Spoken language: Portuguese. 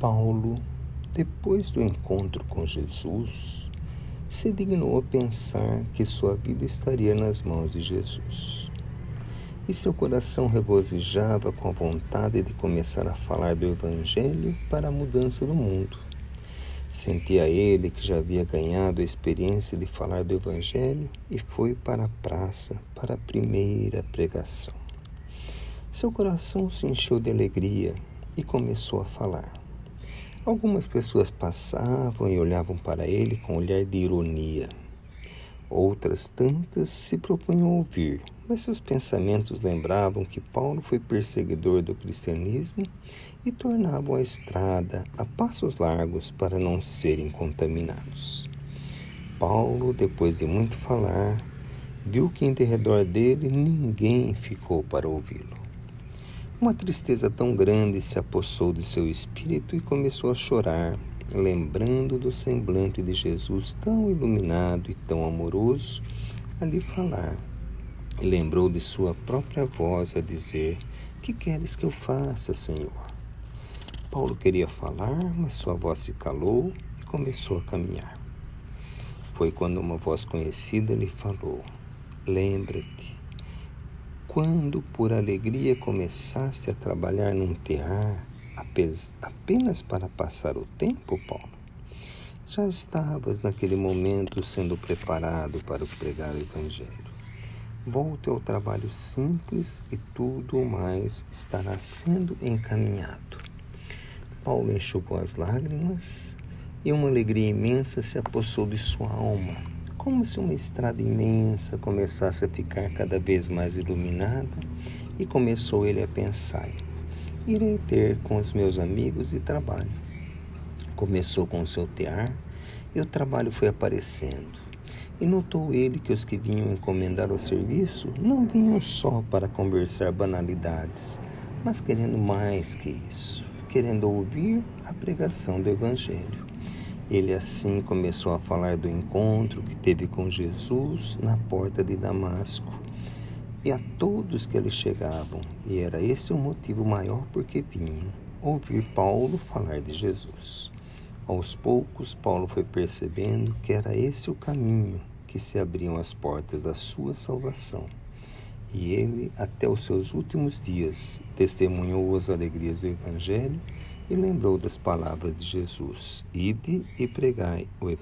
Paulo, depois do encontro com Jesus, se dignou a pensar que sua vida estaria nas mãos de Jesus. E seu coração regozijava com a vontade de começar a falar do Evangelho para a mudança do mundo. Sentia ele que já havia ganhado a experiência de falar do Evangelho e foi para a praça para a primeira pregação. Seu coração se encheu de alegria e começou a falar. Algumas pessoas passavam e olhavam para ele com um olhar de ironia. Outras tantas se propunham ouvir, mas seus pensamentos lembravam que Paulo foi perseguidor do cristianismo e tornavam a estrada a passos largos para não serem contaminados. Paulo, depois de muito falar, viu que em derredor dele ninguém ficou para ouvi-lo. Uma tristeza tão grande se apossou de seu espírito e começou a chorar, lembrando do semblante de Jesus tão iluminado e tão amoroso ali falar. E lembrou de sua própria voz a dizer: Que queres que eu faça, Senhor? Paulo queria falar, mas sua voz se calou e começou a caminhar. Foi quando uma voz conhecida lhe falou: Lembra-te quando por alegria começaste a trabalhar num terrar apenas para passar o tempo, Paulo? Já estavas naquele momento sendo preparado para pregar o Evangelho. Volte ao trabalho simples e tudo mais estará sendo encaminhado. Paulo enxugou as lágrimas e uma alegria imensa se apossou de sua alma como se uma estrada imensa começasse a ficar cada vez mais iluminada, e começou ele a pensar: irei ter com os meus amigos e trabalho. Começou com o seu tear e o trabalho foi aparecendo. E notou ele que os que vinham encomendar o serviço não vinham só para conversar banalidades, mas querendo mais que isso, querendo ouvir a pregação do Evangelho. Ele assim começou a falar do encontro que teve com Jesus na porta de Damasco e a todos que ali chegavam, e era esse o motivo maior por que vinham ouvir Paulo falar de Jesus. Aos poucos, Paulo foi percebendo que era esse o caminho que se abriam as portas da sua salvação. E ele, até os seus últimos dias, testemunhou as alegrias do Evangelho e lembrou das palavras de Jesus: Ide e pregai o Evangelho.